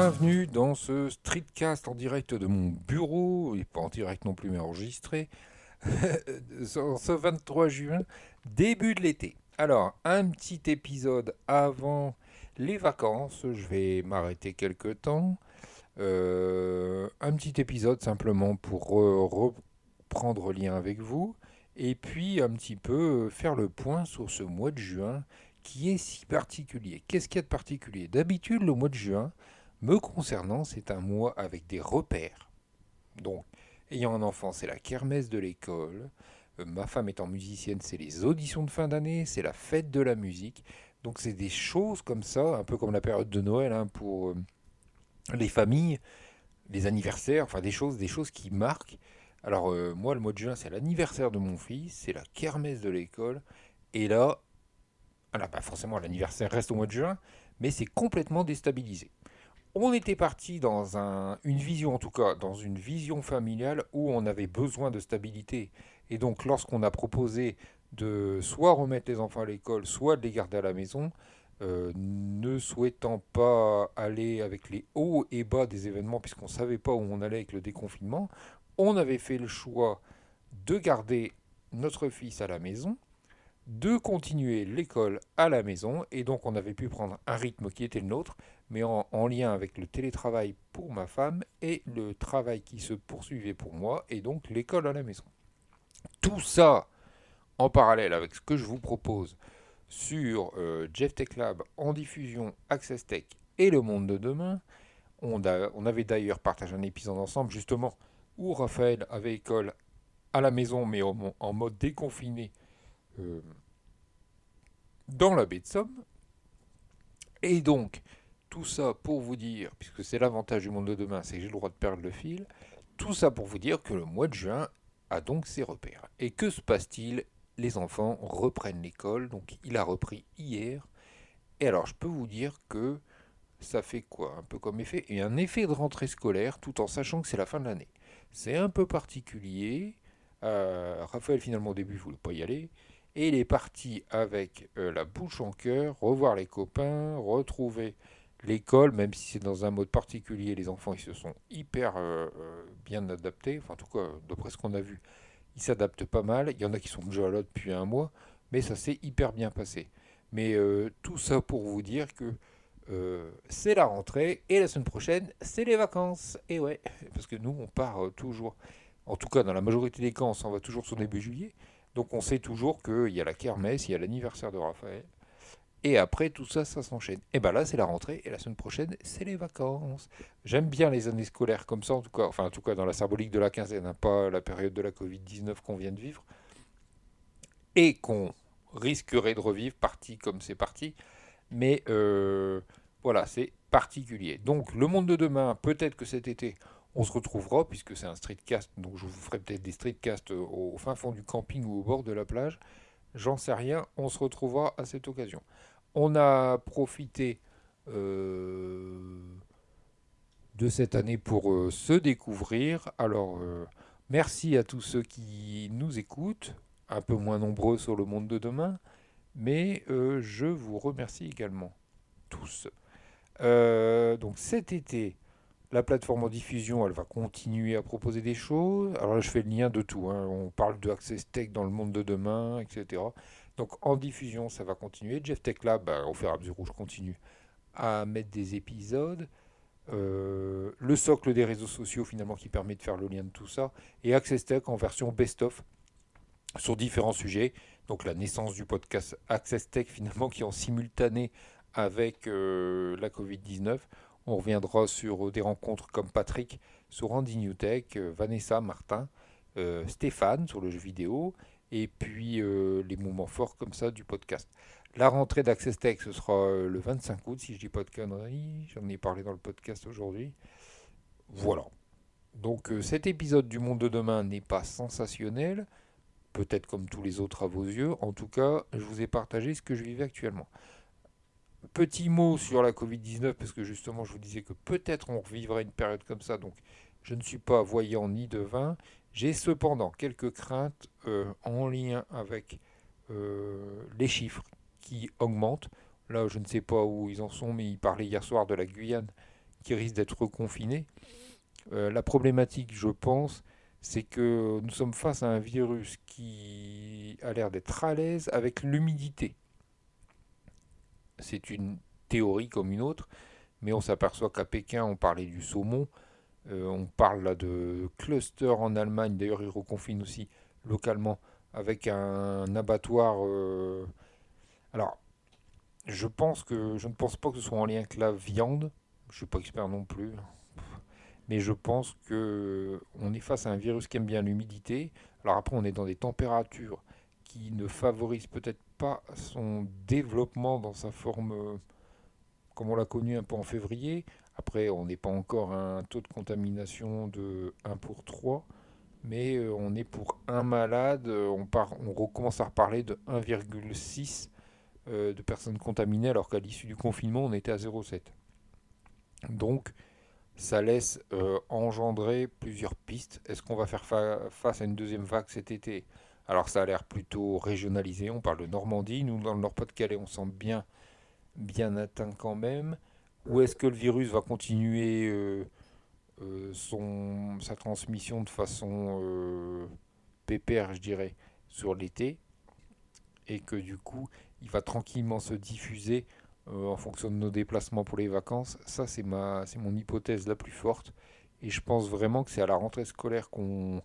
bienvenue dans ce streetcast en direct de mon bureau, et pas en direct non plus mais enregistré, ce 23 juin, début de l'été. Alors, un petit épisode avant les vacances, je vais m'arrêter quelques temps. Euh, un petit épisode simplement pour reprendre lien avec vous, et puis un petit peu faire le point sur ce mois de juin qui est si particulier. Qu'est-ce qu'il y a de particulier? D'habitude, le mois de juin, me concernant, c'est un mois avec des repères. Donc, ayant un enfant, c'est la kermesse de l'école. Euh, ma femme étant musicienne, c'est les auditions de fin d'année, c'est la fête de la musique. Donc, c'est des choses comme ça, un peu comme la période de Noël hein, pour euh, les familles, les anniversaires, enfin des choses, des choses qui marquent. Alors, euh, moi, le mois de juin, c'est l'anniversaire de mon fils, c'est la kermesse de l'école. Et là, alors, pas forcément, l'anniversaire reste au mois de juin, mais c'est complètement déstabilisé on était parti dans une vision, en tout cas, dans une vision familiale où on avait besoin de stabilité. Et donc, lorsqu'on a proposé de soit remettre les enfants à l'école, soit de les garder à la maison, euh, ne souhaitant pas aller avec les hauts et bas des événements, puisqu'on ne savait pas où on allait avec le déconfinement, on avait fait le choix de garder notre fils à la maison, de continuer l'école à la maison, et donc on avait pu prendre un rythme qui était le nôtre, mais en, lien avec le télétravail pour ma femme et le travail qui se poursuivait pour moi, et donc l'école à la maison. Tout ça en parallèle avec ce que je vous propose sur euh, Jeff Tech Lab en diffusion Access Tech et le monde de demain. On, on avait d'ailleurs partagé un épisode ensemble justement où Raphaël avait école à la maison mais en, mode déconfiné euh, dans la baie de Somme. Et donc, tout ça pour vous dire, puisque c'est l'avantage du monde de demain, c'est que j'ai le droit de perdre le fil, tout ça pour vous dire que le mois de juin a donc ses repères. Et que se passe-t-il? Les enfants reprennent l'école, donc il a repris hier. Et alors je peux vous dire que ça fait quoi? Un peu comme effet, et un effet de rentrée scolaire tout en sachant que c'est la fin de l'année. C'est un peu particulier. Euh, Raphaël finalement au début ne voulait pas y aller. Et il est parti avec euh, la bouche en cœur, revoir les copains, retrouver l'école, même si c'est dans un mode particulier, les enfants ils se sont hyper euh, euh, bien adaptés. Enfin, en tout cas, d'après ce qu'on a vu, ils s'adaptent pas mal. Il y en a qui sont déjà là depuis un mois, mais ça s'est hyper bien passé. Mais tout ça pour vous dire que c'est la rentrée et la semaine prochaine, c'est les vacances. Et ouais, parce que nous, on part toujours, en tout cas dans la majorité des cas, on s'en va toujours sur début juillet. Donc on sait toujours qu'il y a la kermesse, il y a l'anniversaire de Raphaël. Et après, tout ça, ça s'enchaîne. Et bien là, c'est la rentrée, et la semaine prochaine, c'est les vacances. J'aime bien les années scolaires comme ça, en tout cas, enfin, en tout cas, dans la symbolique de la quinzaine, hein, pas la période de la Covid-19 qu'on vient de vivre, et qu'on risquerait de revivre, parti comme c'est parti. Mais euh, voilà, c'est particulier. Donc, le monde de demain, peut-être que cet été, on se retrouvera, puisque c'est un streetcast, donc je vous ferai peut-être des streetcasts au fin fond du camping ou au bord de la plage. J'en sais rien, on se retrouvera à cette occasion. On a profité euh, de cette année pour euh, se découvrir. Alors, euh, merci à tous ceux qui nous écoutent, un peu moins nombreux sur le monde de demain, mais je vous remercie également tous. donc cet été, la plateforme en diffusion, elle va continuer à proposer des choses. Alors là, je fais le lien de tout. Hein. On parle de Access Tech dans le monde de demain, etc. Donc en diffusion, ça va continuer. Jeff Tech Lab, bah, au fur et à mesure où je continue à mettre des épisodes. Euh, le socle des réseaux sociaux finalement qui permet de faire le lien de tout ça. Et Access Tech en version best-of sur différents sujets. Donc la naissance du podcast Access Tech finalement qui est en simultané avec euh, la Covid-19. On reviendra sur euh, des rencontres comme Patrick sur Andy Newtech, euh, Vanessa Martin, euh, Stéphane sur le jeu vidéo, et puis les moments forts comme ça du podcast. La rentrée d'Access Tech, ce sera le 25 août, si je dis pas de conneries. J'en ai parlé dans le podcast aujourd'hui. Voilà. Donc cet épisode du Monde de demain n'est pas sensationnel, peut-être comme tous les autres à vos yeux. En tout cas, je vous ai partagé ce que je vivais actuellement. Petit mot sur la Covid-19, parce que justement, je vous disais que peut-être on revivrait une période comme ça, donc je ne suis pas voyant ni devin. J'ai cependant quelques craintes euh, en lien avec euh, les chiffres qui augmentent. Là, je ne sais pas où ils en sont, mais ils parlaient hier soir de la Guyane qui risquent d'être confinés. la problématique, je pense, c'est que nous sommes face à un virus qui a l'air d'être à l'aise avec l'humidité. C'est une théorie comme une autre, mais on s'aperçoit qu'à Pékin, on parlait du saumon, euh, on parle là de cluster en Allemagne, d'ailleurs ils reconfinent aussi localement avec un abattoir. Euh, alors, je pense que je ne pense pas que ce soit en lien avec la viande. Je suis pas expert non plus, mais je pense que on est face à un virus qui aime bien l'humidité. Alors après, on est dans des températures qui ne favorisent peut-être son développement dans sa forme euh, comme on l'a connu un peu en février. Après, on n'est pas encore à un taux de contamination de 1 pour 3, mais euh, on est pour un malade, on, part, on recommence à reparler de 1,6 euh, de personnes contaminées, alors qu'à l'issue du confinement, on était à 0,7. Donc, ça laisse engendrer plusieurs pistes. Est-ce qu'on va faire face à une deuxième vague cet été? Alors, ça a l'air plutôt régionalisé. On parle de Normandie. Nous, dans le Nord-Pas-de-Calais, on sent bien, bien atteint quand même. Ou est-ce que le virus va continuer euh, euh, son, sa transmission de façon euh, pépère, je dirais, sur l'été? Et que du coup, il va tranquillement se diffuser en fonction de nos déplacements pour les vacances? Ça, c'est mon hypothèse la plus forte. Et je pense vraiment que c'est à la rentrée scolaire qu'on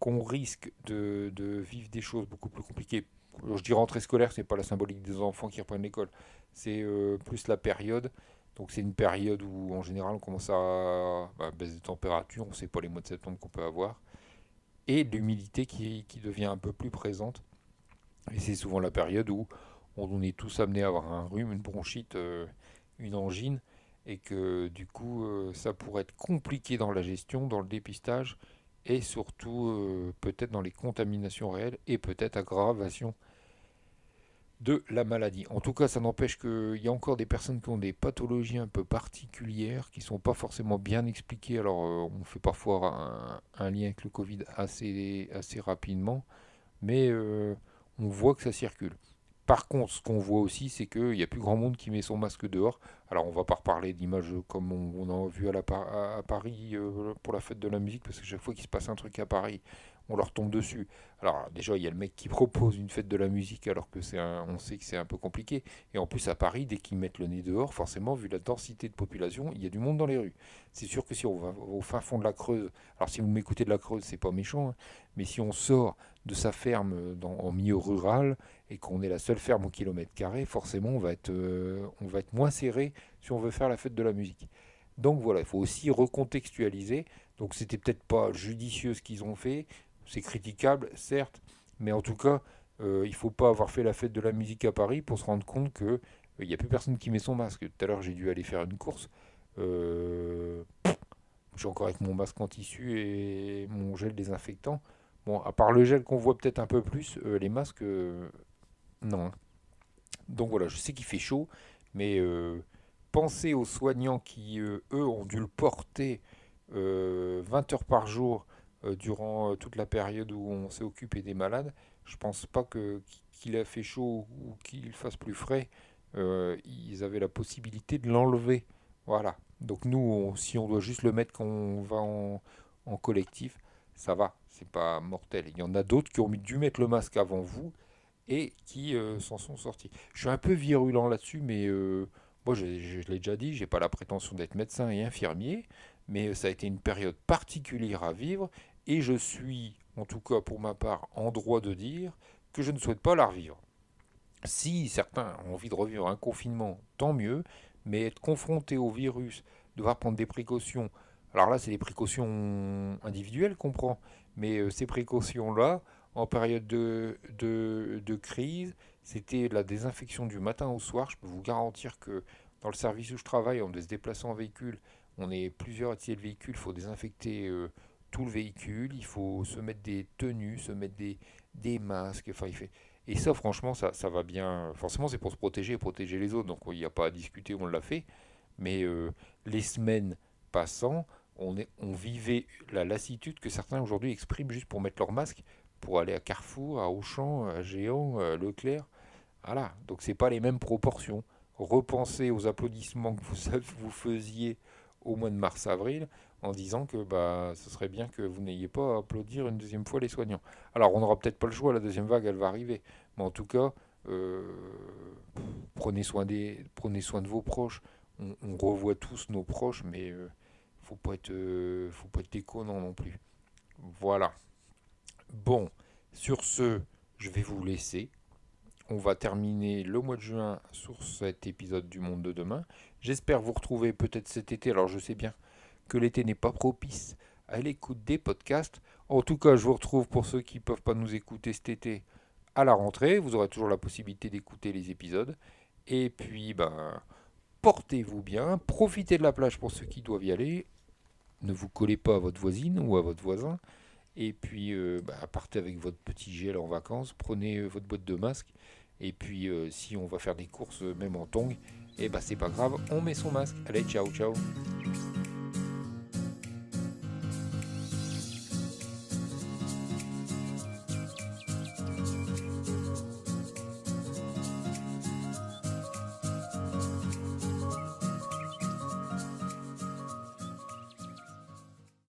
qu'on risque de, vivre des choses beaucoup plus compliquées. Je dis rentrée scolaire, c'est pas la symbolique des enfants qui reprennent l'école, c'est plus la période. Donc c'est une période où en général on commence à bah, baisser de température, on ne sait pas les mois de septembre qu'on peut avoir, et l'humidité qui, devient un peu plus présente. Et c'est souvent la période où on est tous amenés à avoir un rhume, une bronchite, euh, une angine, et que du coup euh, ça pourrait être compliqué dans la gestion, dans le dépistage, et surtout euh, peut-être dans les contaminations réelles, et peut-être aggravation de la maladie. En tout cas, ça n'empêche qu'il y a encore des personnes qui ont des pathologies un peu particulières, qui ne sont pas forcément bien expliquées. Alors, euh, on fait parfois un, lien avec le Covid assez, assez rapidement, mais euh, on voit que ça circule. Par contre, ce qu'on voit aussi, c'est qu'il n'y a plus grand monde qui met son masque dehors. Alors, on ne va pas reparler d'images comme on, a vu à, Paris euh, pour la fête de la musique, parce que chaque fois qu'il se passe un truc à Paris, on leur tombe dessus. Alors déjà, il y a le mec qui propose une fête de la musique alors que on sait que c'est un peu compliqué. Et en plus à Paris, dès qu'ils mettent le nez dehors, forcément, vu la densité de population, il y a du monde dans les rues. C'est sûr que si on va au fin fond de la Creuse, alors si vous m'écoutez de la Creuse, c'est pas méchant, hein, mais si on sort de sa ferme en milieu rural et qu'on est la seule ferme au kilomètre carré, forcément, on va être, euh, on va être moins serré si on veut faire la fête de la musique. Donc voilà, il faut aussi recontextualiser. Donc c'était peut-être pas judicieux ce qu'ils ont fait, c'est critiquable, certes, mais en tout cas, euh, il ne faut pas avoir fait la fête de la musique à Paris pour se rendre compte qu'il euh, n'y a plus personne qui met son masque. Tout à l'heure, j'ai dû aller faire une course. Euh, je suis encore avec mon masque en tissu et mon gel désinfectant. Bon, à part le gel qu'on voit peut-être un peu plus, les masques, non. Donc voilà, je sais qu'il fait chaud, mais pensez aux soignants qui, eux, ont dû le porter 20 heures par jour euh, durant euh, toute la période où on s'est occupé des malades. Je pense pas que qu'il a fait chaud ou qu'il fasse plus frais, euh, ils avaient la possibilité de l'enlever. Voilà. Donc nous, si on doit juste le mettre quand on va en, collectif, ça va, c'est pas mortel. Il y en a d'autres qui ont dû mettre le masque avant vous et qui s'en sont sortis. Je suis un peu virulent là-dessus, mais moi je, je l'ai déjà dit, j'ai pas la prétention d'être médecin et infirmier, mais ça a été une période particulière à vivre et je suis, en tout cas pour ma part, en droit de dire que je ne souhaite pas la revivre. Si certains ont envie de revivre un confinement, tant mieux, mais être confronté au virus, devoir prendre des précautions, alors là c'est des précautions individuelles qu'on prend, mais euh, ces précautions-là, en période de, de, de crise, c'était la désinfection du matin au soir. Je peux vous garantir que dans le service où je travaille, on doit se déplacer en véhicule, on est plusieurs à de véhicule, il faut désinfecter euh, tout le véhicule, il faut se mettre des tenues, se mettre des, des masques. Enfin, il fait... Et ça, franchement, ça, ça va bien. Forcément, c'est pour se protéger et protéger les autres. Donc, il n'y a pas à discuter, on l'a fait. Mais euh, les semaines passant, on, vivait la lassitude que certains aujourd'hui expriment juste pour mettre leur masque, pour aller à Carrefour, à Auchan, à Géant, à Leclerc. Voilà. Donc, c'est pas les mêmes proportions. Repensez aux applaudissements que vous, faisiez au mois de mars-avril en disant que bah, ce serait bien que vous n'ayez pas à applaudir une deuxième fois les soignants. Alors on n'aura peut-être pas le choix, la deuxième vague elle va arriver, mais en tout cas, euh, prenez, soin des, prenez soin de vos proches. On, revoit tous nos proches, mais euh, faut pas être, euh, faut pas être déconnant non plus. Voilà. Bon, sur ce, je vais vous laisser. On va terminer le mois de juin sur cet épisode du Monde de demain. J'espère vous retrouver peut-être cet été. Alors je sais bien que l'été n'est pas propice à l'écoute des podcasts. En tout cas, je vous retrouve pour ceux qui ne peuvent pas nous écouter cet été à la rentrée. Vous aurez toujours la possibilité d'écouter les épisodes. Et puis, ben, portez-vous bien. Profitez de la plage pour ceux qui doivent y aller. Ne vous collez pas à votre voisine ou à votre voisin. Et puis, euh, ben, partez avec votre petit gel en vacances. Prenez euh, votre boîte de masque. Et puis, euh, si on va faire des courses, même en tongs, et eh ben, c'est pas grave, on met son masque. Allez, ciao, ciao.